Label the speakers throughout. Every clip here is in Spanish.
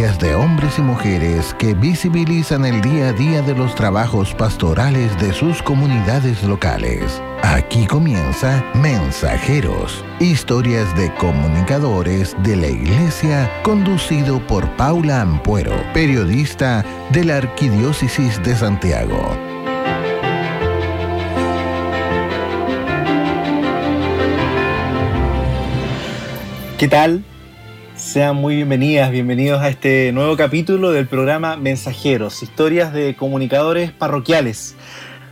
Speaker 1: Historias de hombres y mujeres que visibilizan el día a día de los trabajos pastorales de sus comunidades locales. Aquí comienza Mensajeros, historias de comunicadores de la Iglesia, conducido por Paula Ampuero, periodista de la Arquidiócesis de Santiago.
Speaker 2: ¿Qué tal? Sean muy bienvenidas, bienvenidos a este nuevo capítulo del programa Mensajeros, historias de comunicadores parroquiales.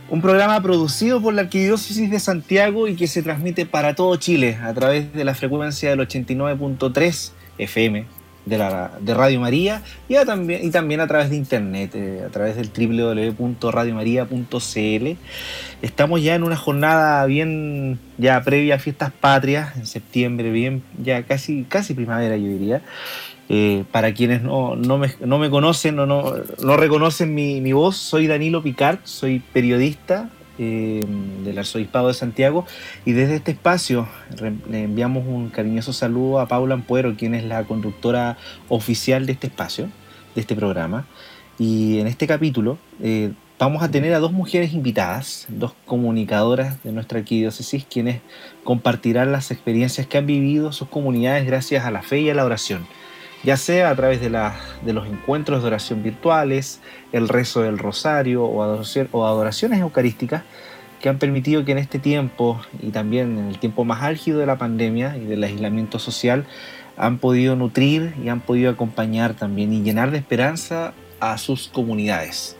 Speaker 2: Un programa producido por la Arquidiócesis de Santiago y que se transmite para todo Chile a través de la frecuencia del 89.3 FM de, la, Radio María y, también, y también a través de internet, eh, a través del www.radiomaria.cl. Estamos ya en una jornada bien ya previa a fiestas patrias, en septiembre, bien ya casi, casi primavera yo diría. Eh, para quienes no, no, me, no, me, conocen o no, no, reconocen mi, mi, voz, soy Danilo Picard, soy periodista eh, del Arzobispado de Santiago y desde este espacio le enviamos un cariñoso saludo a Paula Ampuero, quien es la conductora oficial de este espacio, de este programa. Y en este capítulo eh, vamos a tener a dos mujeres invitadas, dos comunicadoras de nuestra arquidiócesis, quienes compartirán las experiencias que han vivido sus comunidades gracias a la fe y a la oración ya sea a través de, los encuentros de oración virtuales, el rezo del rosario o, o adoraciones eucarísticas que han permitido que en este tiempo y también en el tiempo más álgido de la pandemia y del aislamiento social han podido nutrir y han podido acompañar también y llenar de esperanza a sus comunidades.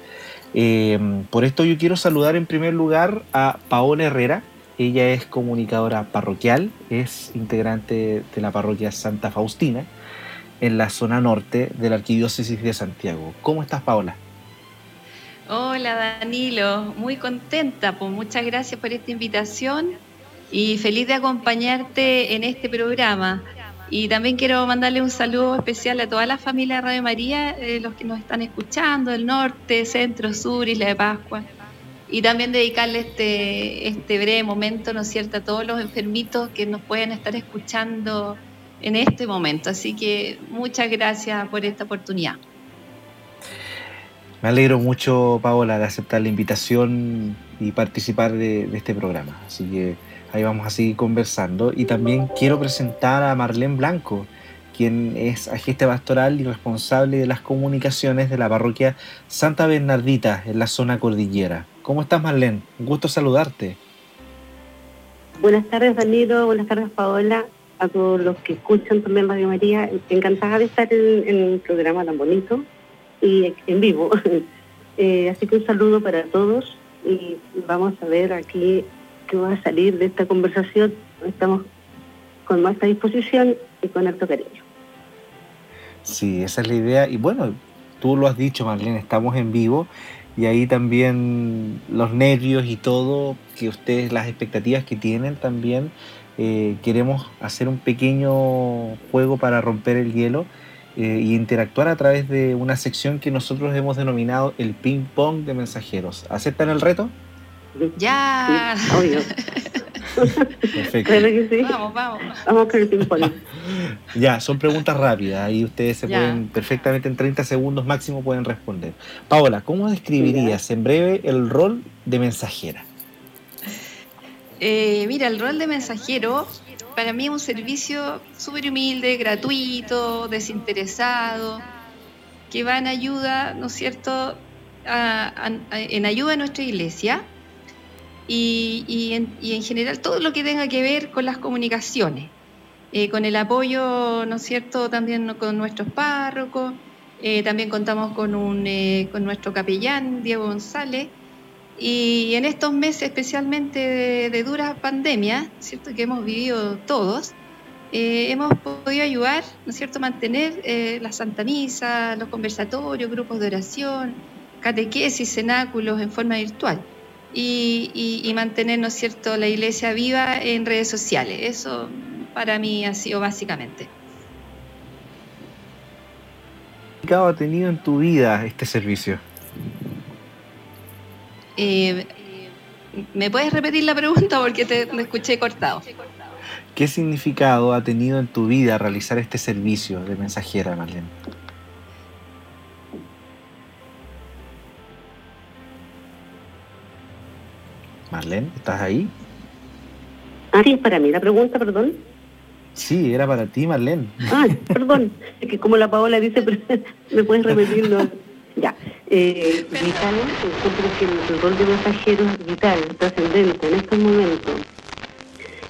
Speaker 2: Eh, por esto yo quiero saludar en primer lugar a Paola Herrera. Ella es comunicadora parroquial, es integrante de la parroquia Santa Faustina en la zona norte de la Arquidiócesis de Santiago. ¿Cómo estás, Paola?
Speaker 3: Hola, Danilo. Muy contenta. Pues muchas gracias por esta invitación y feliz de acompañarte en este programa. Y también quiero mandarle un saludo especial a toda la familia de Radio María, eh, los que nos están escuchando del norte, centro, sur, Isla de Pascua. Y también dedicarle este, este breve momento, ¿no es cierto?, a todos los enfermitos que nos pueden estar escuchando en este momento. Así que muchas gracias por esta oportunidad.
Speaker 2: Me alegro mucho, Paola, de aceptar la invitación y participar de, este programa. Así que ahí vamos a seguir conversando. Y también quiero presentar a Marlene Blanco, quien es agente pastoral y responsable de las comunicaciones de la parroquia Santa Bernardita en la zona cordillera. ¿Cómo estás, Marlene? Un gusto saludarte.
Speaker 4: Buenas tardes, Danilo. Buenas tardes, Paola a todos los que escuchan también Radio María. Encantada de estar en, un programa tan bonito y en vivo. Eh, así que un saludo para todos y vamos a ver aquí qué va a salir de esta conversación. Estamos con más disposición y con harto cariño.
Speaker 2: Sí, esa es la idea. Y bueno, tú lo has dicho, Marlene, estamos en vivo y ahí también los nervios y todo, que ustedes, las expectativas que tienen también eh, queremos hacer un pequeño juego para romper el hielo eh, y interactuar a través de una sección que nosotros hemos denominado el ping pong de mensajeros. ¿Aceptan el reto?
Speaker 3: Ya. obvio.
Speaker 2: Perfecto. Vamos, vamos. Vamos con el ping pong. ya, son preguntas rápidas y ustedes se pueden perfectamente en 30 segundos máximo pueden responder. Paola, ¿cómo describirías en breve el rol de mensajera?
Speaker 3: Eh, mira, el rol de mensajero para mí es un servicio súper humilde, gratuito, desinteresado, que va en ayuda, ¿no es cierto?, en ayuda a nuestra iglesia y, en, general todo lo que tenga que ver con las comunicaciones, eh, con el apoyo, ¿no es cierto?, también con nuestros párrocos, eh, también contamos con, un, con nuestro capellán, Diego González, y en estos meses, especialmente de, dura pandemia, ¿cierto? que hemos vivido todos, eh, hemos podido ayudar, ¿no es cierto?, mantener eh, la Santa Misa, los conversatorios, grupos de oración, catequesis, cenáculos en forma virtual. Y, mantener, ¿no cierto?, la iglesia viva en redes sociales. Eso para mí ha sido básicamente.
Speaker 2: ¿Qué ha tenido en tu vida este servicio?
Speaker 3: Eh, ¿Me puedes repetir la pregunta porque te me escuché cortado?
Speaker 2: ¿Qué significado ha tenido en tu vida realizar este servicio de mensajera, Marlene? Marlene, ¿estás ahí?
Speaker 4: Ah, sí, es para mí la pregunta, perdón.
Speaker 2: Sí, era para ti, Marlene.
Speaker 4: Ah, perdón. Es que como la Paola dice, me puedes repetirlo? Ya. Eh, vital, encuentro que el rol de mensajero es vital, trascendente en estos momentos.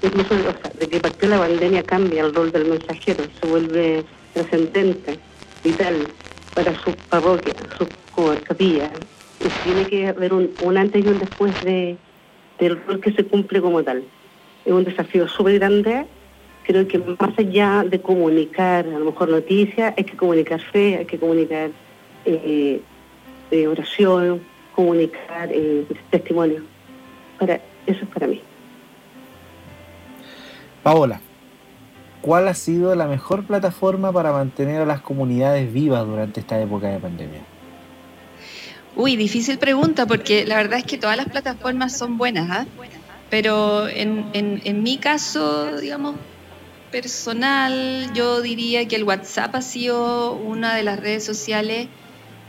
Speaker 4: Incluso, o sea, de que partió la pandemia cambia el rol del mensajero, se vuelve trascendente, vital para su parroquia, su capilla. Y tiene que haber un, antes y un después de, del rol que se cumple como tal. Es un desafío súper grande. Creo que más allá de comunicar, a lo mejor noticias, hay que comunicar fe, hay que comunicar eh, oración, comunicar eh, testimonio. Para, eso es para mí.
Speaker 2: Paola, ¿cuál ha sido la mejor plataforma para mantener a las comunidades vivas durante esta época de pandemia?
Speaker 3: Uy, difícil pregunta porque la verdad es que todas las plataformas son buenas, ¿ah? pero en, en mi caso, digamos, personal, yo diría que el WhatsApp ha sido una de las redes sociales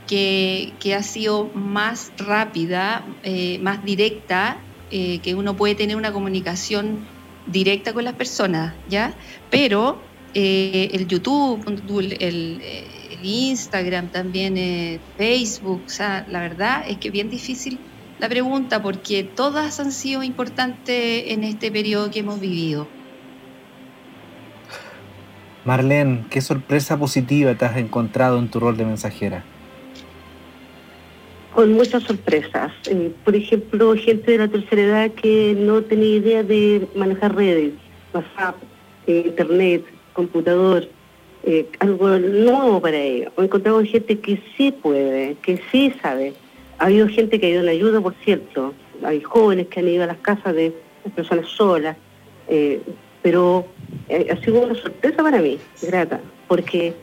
Speaker 3: que, ha sido más rápida, eh, más directa, eh, que uno puede tener una comunicación directa con las personas, ¿ya? Pero eh, el YouTube, el, Instagram también, Facebook, o sea, la verdad es que es bien difícil la pregunta porque todas han sido importantes en este periodo que hemos vivido.
Speaker 2: Marlene, ¿qué sorpresa positiva te has encontrado en tu rol de mensajera?
Speaker 4: Con muchas sorpresas. Eh, por ejemplo, gente de la tercera edad que no tenía idea de manejar redes, WhatsApp, eh, Internet, computador, eh, algo nuevo para ellos. He encontrado gente que sí puede, que sí sabe. Ha habido gente que ha ido en ayuda, por cierto. Hay jóvenes que han ido a las casas de personas solas. pero ha sido una sorpresa para mí, grata, porque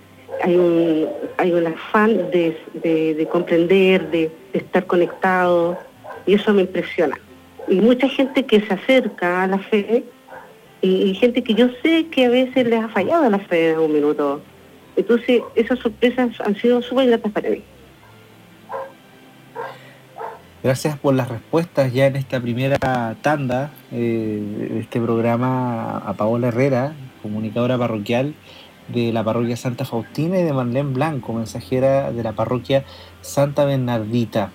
Speaker 4: hay un, hay un afán de, comprender, de, estar conectado, y eso me impresiona. Y mucha gente que se acerca a la fe, y, gente que yo sé que a veces les ha fallado la fe en un minuto. Entonces, esas sorpresas han sido súper gratas para mí.
Speaker 2: Gracias por las respuestas ya en esta primera tanda eh, de este programa a Paola Herrera, comunicadora parroquial de la parroquia Santa Faustina y de Marlene Blanco, mensajera de la parroquia Santa Bernardita.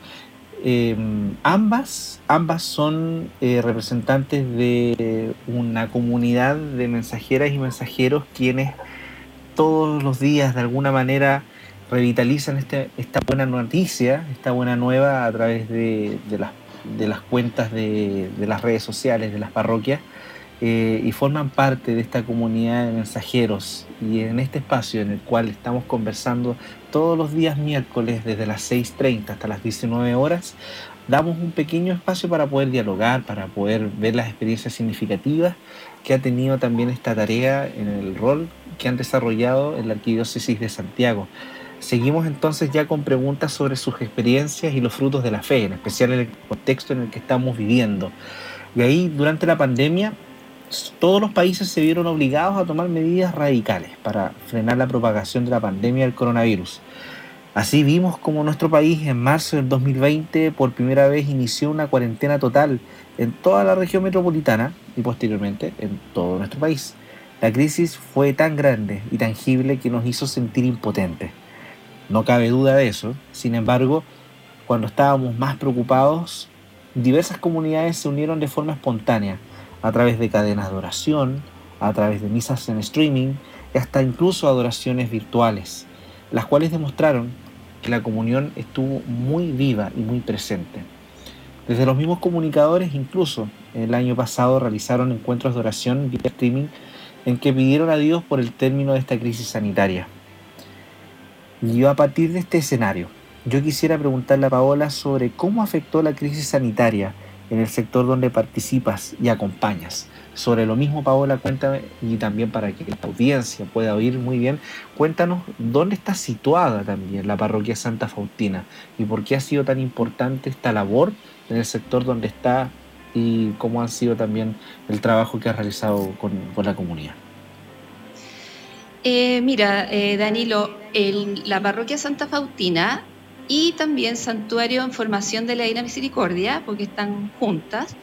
Speaker 2: Em, ambas, ambas son eh, representantes de una comunidad de mensajeras y mensajeros quienes todos los días de alguna manera revitalizan este, esta buena noticia, esta buena nueva a través de, las, de las, cuentas de, de las redes sociales de las parroquias eh, y forman parte de esta comunidad de mensajeros. Y en este espacio en el cual estamos conversando todos los días miércoles desde las 6.30 hasta las 19 horas, damos un pequeño espacio para poder dialogar, para poder ver las experiencias significativas que ha tenido también esta tarea en el rol que han desarrollado en la Arquidiócesis de Santiago. Seguimos entonces ya con preguntas sobre sus experiencias y los frutos de la fe, en especial en el contexto en el que estamos viviendo. Y ahí, durante la pandemia, todos los países se vieron obligados a tomar medidas radicales para frenar la propagación de la pandemia del coronavirus. Así vimos como nuestro país en marzo del 2020 por primera vez inició una cuarentena total en toda la región metropolitana y posteriormente en todo nuestro país. La crisis fue tan grande y tangible que nos hizo sentir impotentes. No cabe duda de eso. Sin embargo, cuando estábamos más preocupados, diversas comunidades se unieron de forma espontánea a través de cadenas de oración, a través de misas en streaming y hasta incluso adoraciones virtuales, las cuales demostraron que la comunión estuvo muy viva y muy presente. Desde los mismos comunicadores incluso el año pasado realizaron encuentros de oración vía streaming en que pidieron a Dios por el término de esta crisis sanitaria. Y yo a partir de este escenario, yo quisiera preguntarle a Paola sobre cómo afectó la crisis sanitaria en el sector donde participas y acompañas. Sobre lo mismo, Paola, cuéntame, y también para que la audiencia pueda oír muy bien, cuéntanos dónde está situada también la parroquia Santa Faustina y por qué ha sido tan importante esta labor en el sector donde está y cómo ha sido también el trabajo que ha realizado con, la comunidad.
Speaker 3: Eh, mira, eh, Danilo, la parroquia Santa Faustina y también Santuario en Formación de la Divina Misericordia, porque están juntas,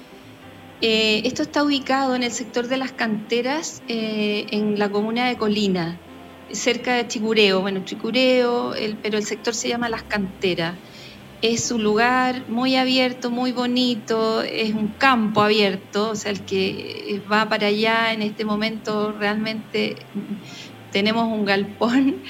Speaker 3: Eh, esto está ubicado en el sector de las canteras, eh, en la comuna de Colina, cerca de Chicureo. Bueno, Chicureo, pero el sector se llama Las Canteras. Es un lugar muy abierto, muy bonito, es un campo abierto, o sea, el que va para allá en este momento realmente tenemos un galpón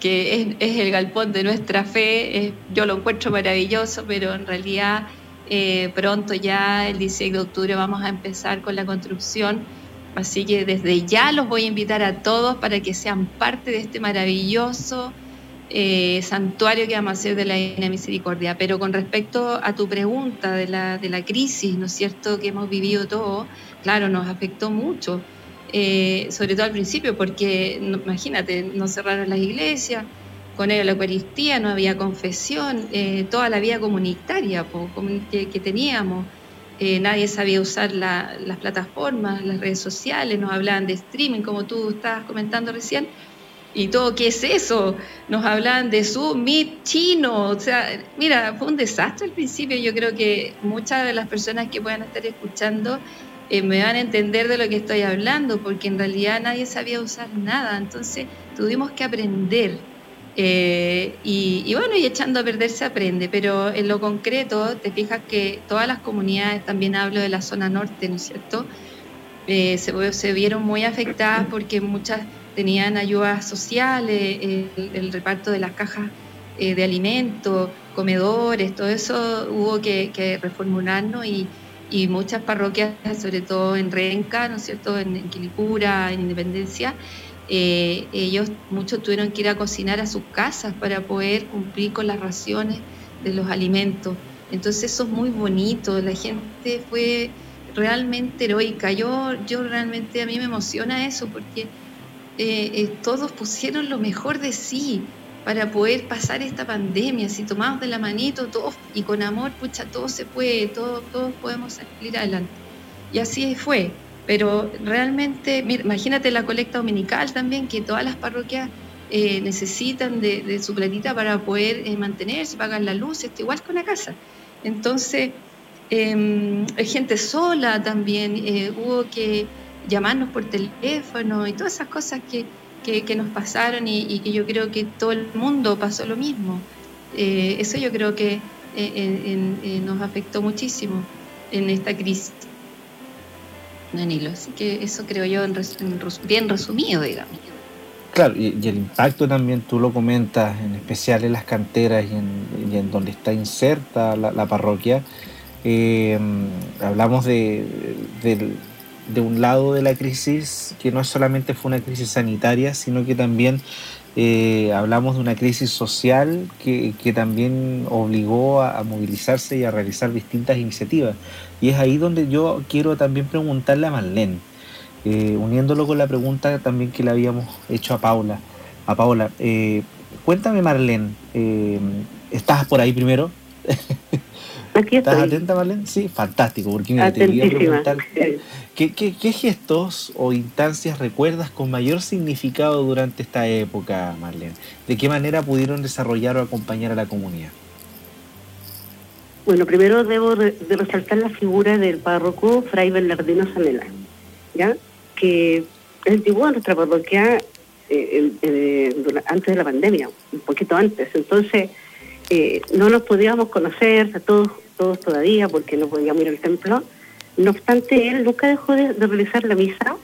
Speaker 3: que es, el galpón de nuestra fe. yo lo encuentro maravilloso, pero en realidad eh, pronto ya el 16 de octubre vamos a empezar con la construcción. Así que desde ya los voy a invitar a todos para que sean parte de este maravilloso eh, santuario que vamos a hacer de la Divina Misericordia. Pero con respecto a tu pregunta de la, de la crisis, ¿no es cierto?, que hemos vivido todos, claro, nos afectó mucho, eh, sobre todo al principio, porque imagínate, nos cerraron las iglesias, con él la Eucaristía, no había confesión, eh, toda la vida comunitaria que, que, teníamos. nadie sabía usar las plataformas, las redes sociales, nos hablaban de streaming, como tú estabas comentando recién y todo, ¿qué es eso? Nos hablan de su Meet chino, o sea, mira, fue un desastre al principio, yo creo que muchas de las personas que puedan estar escuchando eh, me van a entender de lo que estoy hablando, porque en realidad nadie sabía usar nada, entonces tuvimos que aprender. Eh, y, bueno, y echando a perder se aprende, pero en lo concreto te fijas que todas las comunidades, también hablo de la zona norte, ¿no es cierto? Eh, se, se vieron muy afectadas porque muchas tenían ayudas sociales, el, reparto de las cajas eh, de alimentos, comedores, todo eso hubo que, reformularnos y, muchas parroquias, sobre todo en Renca, ¿no es cierto?, en, Quilicura, en Independencia, eh, ellos muchos tuvieron que ir a cocinar a sus casas para poder cumplir con las raciones de los alimentos. Entonces eso es muy bonito, la gente fue realmente heroica. Yo, yo realmente a mí me emociona eso porque eh, eh, todos pusieron lo mejor de sí para poder pasar esta pandemia. Si tomamos de la manito todos y con amor, pucha, todo se puede, todos, podemos salir adelante. Y así fue. Pero realmente, imagínate la colecta dominical también, que todas las parroquias eh, necesitan de, su planita para poder mantenerse, pagar la luz, esto igual con la casa. Entonces, em, hay gente sola también, hubo que llamarnos por teléfono y todas esas cosas que, nos pasaron y, que yo creo que todo el mundo pasó lo mismo. Eh, eso yo creo que eh, nos afectó muchísimo en esta crisis. Danilo, así que eso creo yo en, bien resumido, digamos.
Speaker 2: Claro, y, el impacto también tú lo comentas, en especial en las canteras y en, donde está inserta la, parroquia. Eh, hablamos de, del de un lado de la crisis que no solamente fue una crisis sanitaria, sino que también eh, hablamos de una crisis social que, también obligó a, movilizarse y a realizar distintas iniciativas. Y es ahí donde yo quiero también preguntarle a Marlene, eh, uniéndolo con la pregunta también que le habíamos hecho a Paula. A Paula, eh, cuéntame Marlene, ¿estás por ahí primero? ¿Estás atenta, Marlene? Sí, fantástico, porque mira, te quería preguntar, ¿qué, gestos o instancias recuerdas con mayor significado durante esta época, Marlene? ¿De qué manera pudieron desarrollar o acompañar a la comunidad?
Speaker 4: Bueno, primero debo de, resaltar la figura del párroco Fray Bernardino Sanela, ¿ya? que es antiguo en nuestra parroquia eh, eh, antes de la pandemia, un poquito antes. Entonces, eh, no nos podíamos conocer a todos todos todavía porque no podíamos ir al templo. No obstante, él nunca dejó de, realizar la misa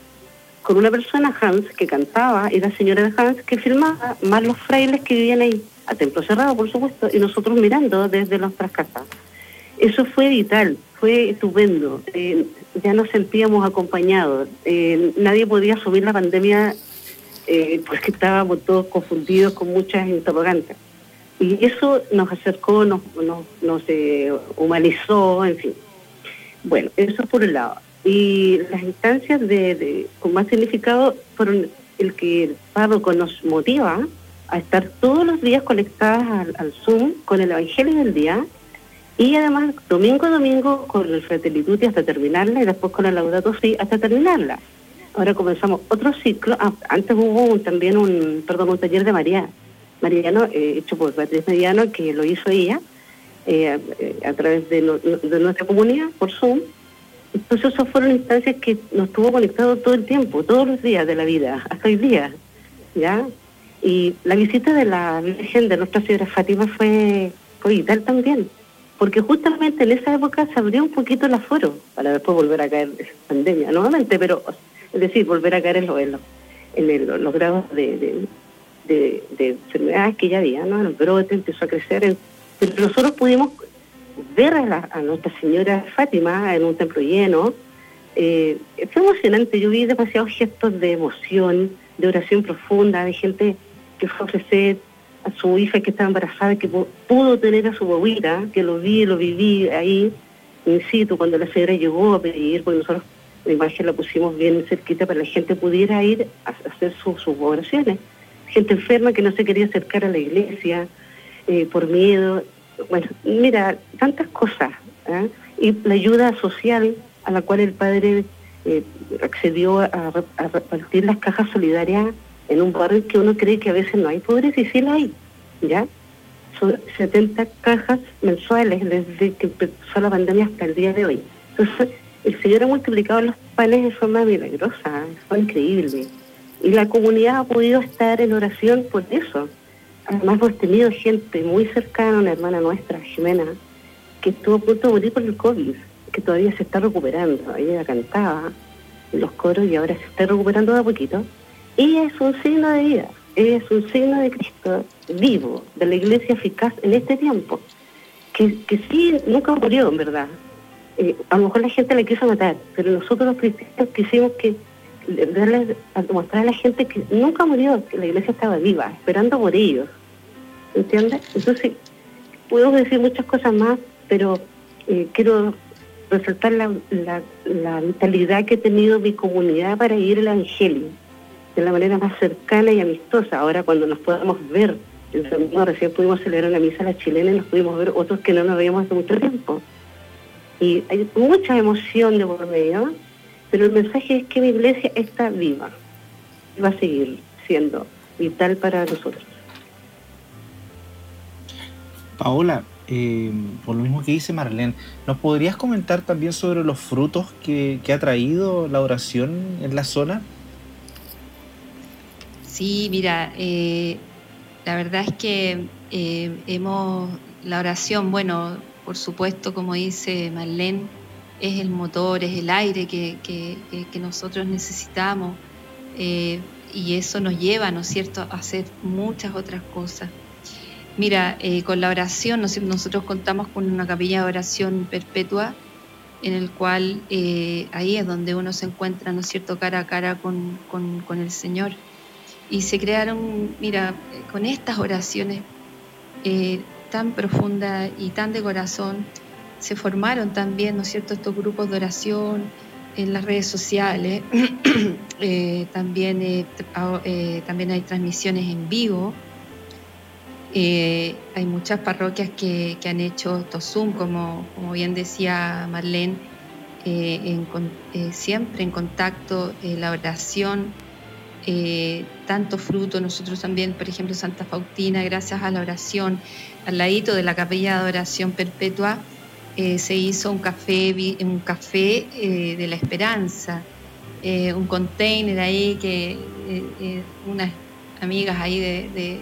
Speaker 4: con una persona, Hans, que cantaba, y la señora de Hans que filmaba, más los frailes que vivían ahí, a templo cerrado, por supuesto, y nosotros mirando desde nuestras casas. Eso fue vital, fue estupendo. Eh, ya nos sentíamos acompañados. Eh, nadie podía asumir la pandemia eh, porque estábamos todos confundidos con muchas interrogantes. Y eso nos acercó, nos, nos, eh, humanizó, en fin. Bueno, eso por un lado. Y las instancias de, con más significado fueron el que el párroco nos motiva a estar todos los días conectadas al, Zoom con el Evangelio del día y además domingo a domingo con el Fratelli hasta terminarla y después con el Laudato Si hasta terminarla. Ahora comenzamos otro ciclo. Ah, antes hubo también un, perdón, un taller de María Mariano, eh, hecho por Beatriz Mediano, que lo hizo ella eh, a, través de, nuestra comunidad, por Zoom. Entonces esas fueron instancias que nos tuvo conectados todo el tiempo, todos los días de la vida, hasta hoy día, ¿ya? Y la visita de la Virgen de Nuestra Señora Fátima fue, vital también, porque justamente en esa época se abrió un poquito el aforo para después volver a caer esa pandemia nuevamente, pero es decir, volver a caer en, los grados de, enfermedades que ya había, ¿no? El brote empezó a crecer, pero nosotros pudimos ver a, Nuestra Señora Fátima en un templo lleno. Eh, fue emocionante, yo vi demasiados gestos de emoción, de oración profunda, de gente que fue a ofrecer a su hija que estaba embarazada, que pudo tener a su bobita, que lo vi, lo viví ahí, in situ, cuando la señora llegó a pedir, porque nosotros la imagen la pusimos bien cerquita para que la gente pudiera ir a hacer sus oraciones. Gente enferma que no se quería acercar a la iglesia eh, por miedo, bueno, mira, tantas cosas. ¿eh? Y la ayuda social a la cual el padre eh, accedió a, repartir las cajas solidarias en un barrio que uno cree que a veces no hay pobres y sí la hay, ¿ya? Son 70 cajas mensuales desde que empezó la pandemia hasta el día de hoy. Entonces, el Señor ha multiplicado los panes de forma milagrosa, fue increíble. Y la comunidad ha podido estar en oración por eso. Además hemos tenido gente muy cercana, una hermana nuestra, Jimena, que estuvo a punto de morir por el COVID, que todavía se está recuperando. Ella cantaba en los coros y ahora se está recuperando de a poquito. Ella es un signo de vida, es un signo de Cristo vivo, de la iglesia eficaz en este tiempo, que, que sí, nunca murió, en verdad. Eh, a lo mejor la gente la quiso matar, pero nosotros los cristianos quisimos que darle, a mostrar a la gente que nunca murió, que la iglesia estaba viva, esperando por ellos. ¿Entiendes? Entonces, puedo decir muchas cosas más, pero eh, quiero resaltar la, la, vitalidad que ha tenido mi comunidad para ir al Evangelio de la manera más cercana y amistosa. Ahora cuando nos podamos ver, recién pudimos celebrar la misa a la chilena y nos pudimos ver otros que no nos veíamos hace mucho tiempo. Y hay mucha emoción de por medio, pero el mensaje es que mi iglesia está viva y va a seguir siendo vital para nosotros.
Speaker 2: Paola, eh, por lo mismo que dice Marlene, ¿nos podrías comentar también sobre los frutos que, ha traído la oración en la zona?
Speaker 3: Sí, mira, eh, la verdad es que eh, hemos, la oración, bueno, por supuesto, como dice Marlene, es el motor, es el aire que, nosotros necesitamos eh, y eso nos lleva, ¿no es cierto?, a hacer muchas otras cosas. Mira, eh, con la oración, nosotros contamos con una capilla de oración perpetua en el cual eh, ahí es donde uno se encuentra, ¿no es cierto?, cara a cara con, con el Señor. Y se crearon, mira, con estas oraciones tan profundas y tan de corazón, se formaron también, ¿no es cierto?, estos grupos de oración en las redes sociales. Eh, también, eh, eh, también hay transmisiones en vivo. hay muchas parroquias que, han hecho estos Zoom, como, como bien decía Marlene, siempre en contacto, la oración, tanto fruto. Nosotros también, por ejemplo, Santa Faustina, gracias a la oración, al ladito de la capilla de oración perpetua, eh, se hizo un café, un café eh, de la esperanza, eh, un container ahí que unas amigas ahí de,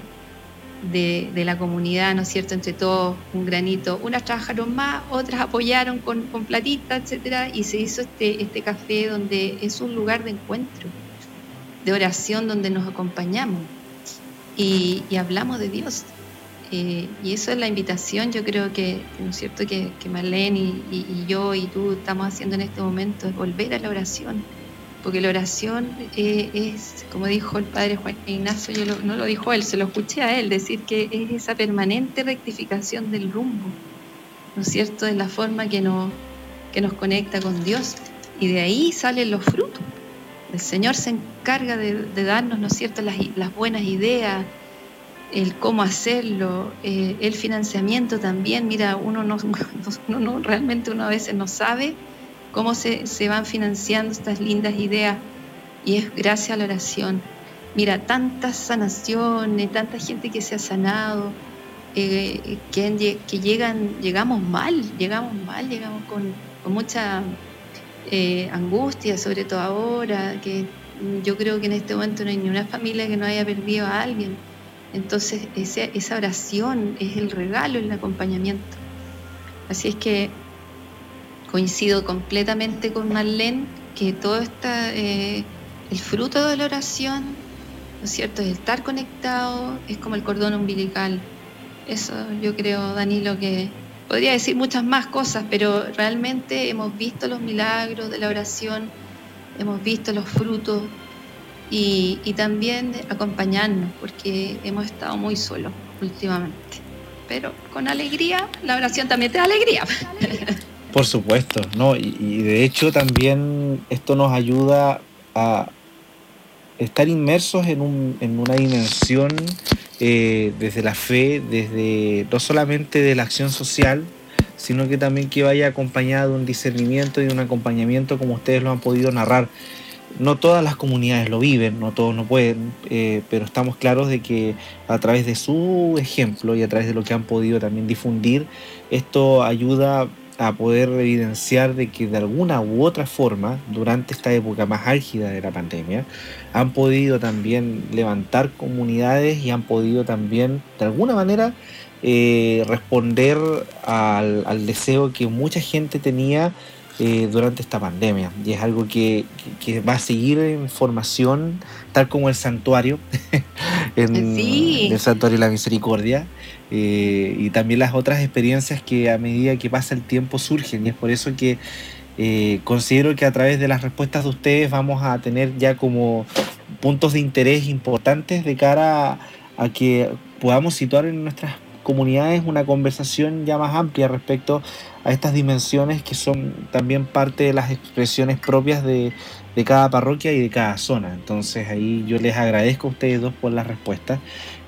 Speaker 3: de, la comunidad, ¿no es cierto?, entre todos un granito, unas trabajaron más, otras apoyaron con, con platita, etcétera, y se hizo este, este café donde es un lugar de encuentro, de oración donde nos acompañamos y hablamos de Dios, eh, y eso es la invitación, yo creo que, ¿no es cierto?, que, que Marlene y, yo y tú estamos haciendo en este momento, es volver a la oración. Porque la oración eh, es, como dijo el padre Juan Ignacio, yo no lo dijo él, se lo escuché a él, decir que es esa permanente rectificación del rumbo, ¿no es cierto?, de la forma que nos, que nos conecta con Dios. Y de ahí salen los frutos. El Señor se encarga de, darnos, ¿no es cierto?, las, las buenas ideas, el cómo hacerlo, eh, el financiamiento también. Mira, uno no, realmente uno a veces no sabe cómo se, van financiando estas lindas ideas y es gracias a la oración. Mira, tantas sanaciones, tanta gente que se ha sanado, eh, que, que, llegan, llegamos mal, llegamos mal, llegamos con, mucha eh, angustia, sobre todo ahora, que yo creo que en este momento no hay ni una familia que no haya perdido a alguien. Entonces esa oración es el regalo, el acompañamiento. Así es que coincido completamente con Marlene que todo está, eh, el fruto de la oración, ¿no es cierto? Es estar conectado, es como el cordón umbilical. Eso yo creo, Danilo, que podría decir muchas más cosas, pero realmente hemos visto los milagros de la oración, hemos visto los frutos y, también acompañarnos, porque hemos estado muy solos últimamente. Pero con alegría, la oración también te da alegría.
Speaker 2: Por supuesto, ¿no? Y, de hecho también esto nos ayuda a estar inmersos en, un, en una dimensión eh, desde la fe, desde no solamente de la acción social, sino que también que vaya acompañado de un discernimiento y de un acompañamiento como ustedes lo han podido narrar. No todas las comunidades lo viven, no todos no pueden, eh, pero estamos claros de que a través de su ejemplo y a través de lo que han podido también difundir, esto ayuda a poder evidenciar de que de alguna u otra forma, durante esta época más álgida de la pandemia, han podido también levantar comunidades y han podido también, de alguna manera, eh, responder al, deseo que mucha gente tenía eh, durante esta pandemia. Y es algo que, va a seguir en formación, tal como el santuario, en el santuario de la misericordia. Eh, y también las otras experiencias que a medida que pasa el tiempo surgen. Y es por eso que eh, considero que a través de las respuestas de ustedes vamos a tener ya como puntos de interés importantes de cara a, que podamos situar en nuestras comunidades una conversación ya más amplia respecto a estas dimensiones que son también parte de las expresiones propias de, de cada parroquia y de cada zona. Entonces ahí yo les agradezco a ustedes dos por las respuestas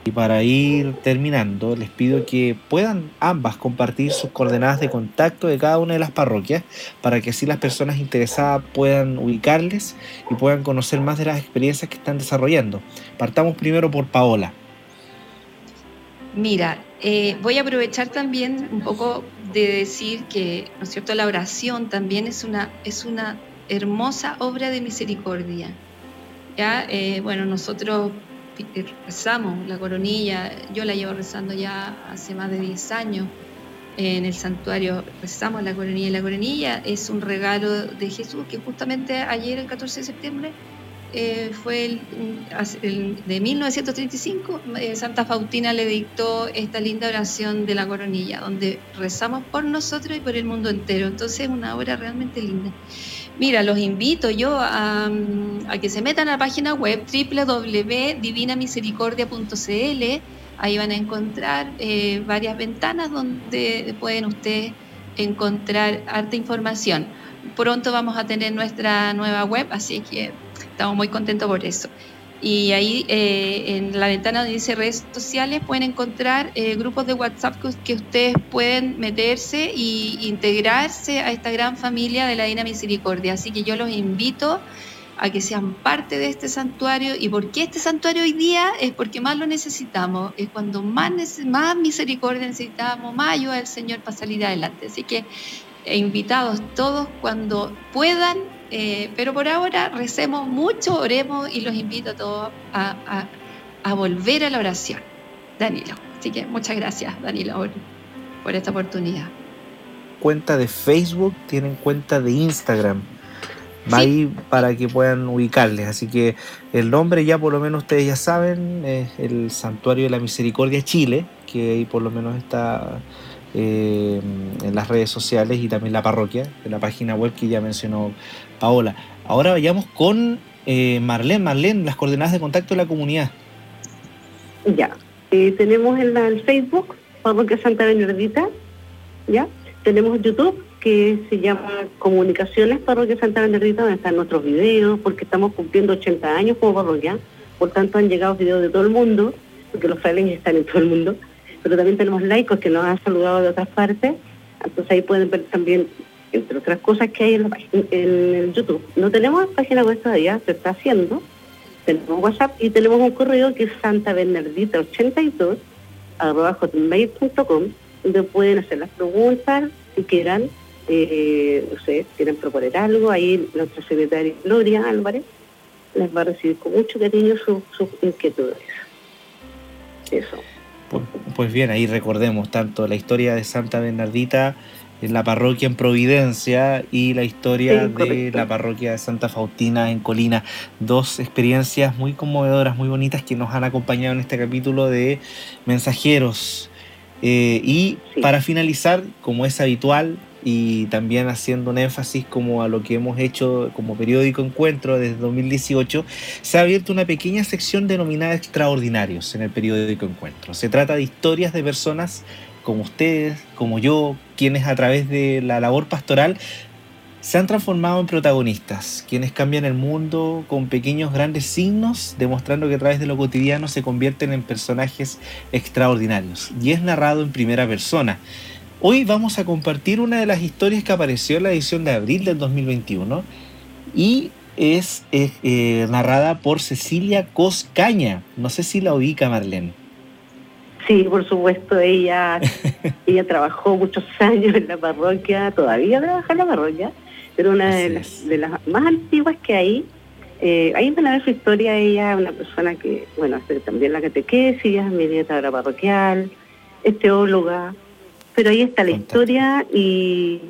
Speaker 2: y para ir terminando, les pido que puedan ambas compartir sus coordenadas de contacto de cada una de las parroquias para que así las personas interesadas puedan ubicarles y puedan conocer más de las experiencias que están desarrollando. Partamos primero por Paola.
Speaker 3: Mira, eh, voy a aprovechar también un poco de decir que, ¿no es cierto?, la oración también es una, es una hermosa obra de misericordia. Ya, eh, bueno, nosotros rezamos la coronilla, yo la llevo rezando ya hace más de 10 años en el santuario, rezamos la coronilla. La coronilla es un regalo de Jesús que justamente ayer, el 14 de septiembre, eh, fue el, de 1935, eh, Santa Faustina le dictó esta linda oración de la coronilla, donde rezamos por nosotros y por el mundo entero. Entonces es una obra realmente linda. Mira, los invito yo a, que se metan a la página web www.divinamisericordia.cl. Ahí van a encontrar eh, varias ventanas donde pueden ustedes encontrar harta información. Pronto vamos a tener nuestra nueva web, así que estamos muy contentos por eso. Y ahí eh, en la ventana donde dice redes sociales pueden encontrar eh, grupos de WhatsApp que, ustedes pueden meterse e integrarse a esta gran familia de la Dina Misericordia. Así que yo los invito a que sean parte de este santuario. ¿Y por qué este santuario hoy día? Es porque más lo necesitamos. Es cuando más, más misericordia necesitamos, más ayuda del Señor para salir adelante. Así que eh, invitados todos cuando puedan eh, pero por ahora recemos mucho, oremos y los invito a todos a, volver a la oración. Danilo. Así que muchas gracias, Danilo, por, esta oportunidad.
Speaker 2: Cuenta de Facebook, tienen cuenta de Instagram. Va ahí para que puedan ubicarles. Así que el nombre ya por lo menos ustedes ya saben, es el Santuario de la Misericordia Chile, que ahí por lo menos está eh, en las redes sociales y también la parroquia, en la página web que ya mencionó Paola. Ahora vayamos con eh, Marlene. Marlene, las coordenadas de contacto de la comunidad.
Speaker 4: Ya, eh, tenemos en el Facebook, Parroquia Santa Bernardita, ¿ya? Tenemos YouTube, que se llama Comunicaciones Parroquia Santa Bernardita, donde están nuestros videos, porque estamos cumpliendo 80 años como parroquia, por tanto han llegado videos de todo el mundo, porque los frailes están en todo el mundo, pero también tenemos laicos que nos han saludado de otras partes, entonces ahí pueden ver también entre otras cosas que hay en, la, en el YouTube. No tenemos página web todavía, se está haciendo. Tenemos WhatsApp y tenemos un correo que es santabernardita82 arroba hotmail.com donde pueden hacer las preguntas si quieran eh, no sé, quieren proponer algo, ahí nuestra secretaria Gloria Álvarez les va a recibir con mucho cariño sus inquietudes. Eso.
Speaker 2: Pues, pues, bien, ahí recordemos tanto la historia de Santa Bernardita en la parroquia en Providencia y la historia de la parroquia de Santa Faustina en Colina. Dos experiencias muy conmovedoras, muy bonitas que nos han acompañado en este capítulo de Mensajeros. Eh, y para finalizar, como es habitual, y también haciendo un énfasis como a lo que hemos hecho como periódico Encuentro desde 2018, se ha abierto una pequeña sección denominada Extraordinarios en el periódico Encuentro. Se trata de historias de personas como ustedes, como yo, quienes a través de la labor pastoral se han transformado en protagonistas, quienes cambian el mundo con pequeños grandes signos, demostrando que a través de lo cotidiano se convierten en personajes extraordinarios. Y es narrado en primera persona. Hoy vamos a compartir una de las historias que apareció en la edición de abril del 2021 y es eh, narrada por Cecilia Coscaña. No sé si la ubica, Marlene.
Speaker 4: Sí, por supuesto, ella, ella trabajó muchos años en la parroquia, todavía trabaja en la parroquia, pero una de las, de las, más antiguas que hay. Eh, ahí van a ver su historia, ella es una persona que, bueno, hace también la catequesis, es mediadora parroquial, es teóloga, pero ahí está la historia y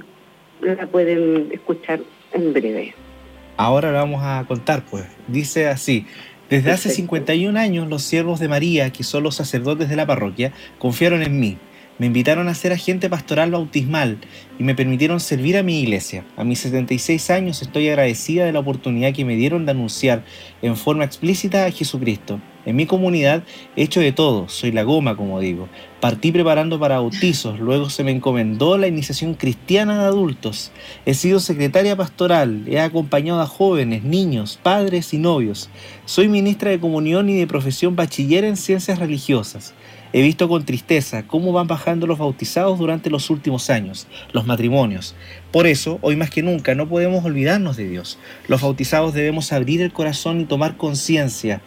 Speaker 4: la pueden escuchar en breve.
Speaker 2: Ahora la vamos a contar, pues. Dice así. Desde hace 51 años los siervos de María, que son los sacerdotes de la parroquia, confiaron en mí me invitaron a ser agente pastoral bautismal y me permitieron servir a mi iglesia. A mis 76 años estoy agradecida de la oportunidad que me dieron de anunciar en forma explícita a Jesucristo. En mi comunidad he hecho de todo, soy la goma, como digo. Partí preparando para bautizos, luego se me encomendó la iniciación cristiana de adultos. He sido secretaria pastoral, he acompañado a jóvenes, niños, padres y novios. Soy ministra de comunión y de profesión bachiller en ciencias religiosas. He visto con tristeza cómo van bajando los bautizados durante los últimos años, los matrimonios. Por eso, hoy más que nunca, no podemos olvidarnos de Dios. Los bautizados debemos abrir el corazón y tomar conciencia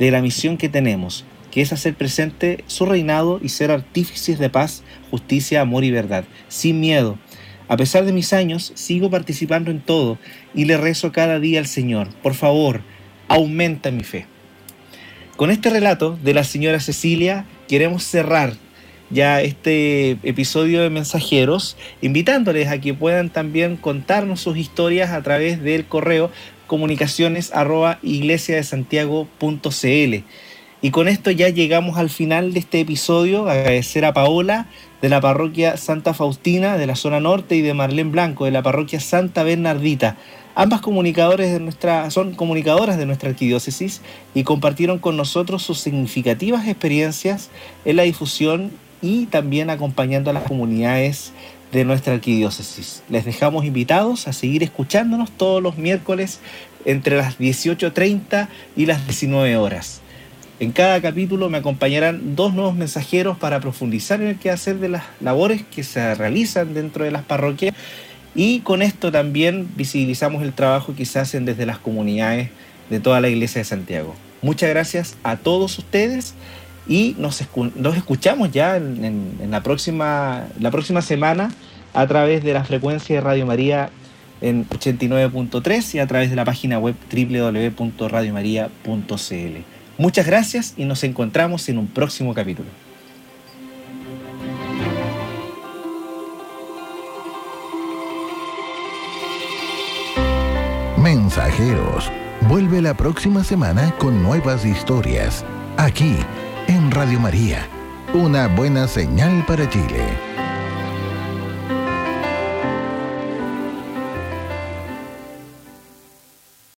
Speaker 2: de la misión que tenemos, que es hacer presente su reinado y ser artífices de paz, justicia, amor y verdad, sin miedo. A pesar de mis años, sigo participando en todo y le rezo cada día al Señor. Por favor, aumenta mi fe. Con este relato de la señora Cecilia queremos cerrar ya este episodio de Mensajeros, invitándoles a que puedan también contarnos sus historias a través del correo comunicaciones arroba iglesiadesantiago.cl. Y con esto ya llegamos al final de este episodio. Agradecer a Paola de la parroquia Santa Faustina de la zona norte y de Marlene Blanco de la parroquia Santa Bernardita Ambas comunicadores de nuestra, son comunicadoras de nuestra arquidiócesis y compartieron con nosotros sus significativas experiencias en la difusión y también acompañando a las comunidades de nuestra arquidiócesis. Les dejamos invitados a seguir escuchándonos todos los miércoles entre las 18.30 y las 19 horas. En cada capítulo me acompañarán dos nuevos mensajeros para profundizar en el quehacer de las labores que se realizan dentro de las parroquias y con esto también visibilizamos el trabajo que se hacen desde las comunidades de toda la iglesia de Santiago. Muchas gracias a todos ustedes y nos, escuchamos ya en, la, próxima, la próxima semana a través de la frecuencia de Radio María en 89.3 y a través de la página web www.radiomaria.cl. Muchas gracias y nos encontramos en un próximo capítulo.
Speaker 1: Mensajeros. Vuelve la próxima semana con nuevas historias, aquí en Radio María, una buena señal para Chile.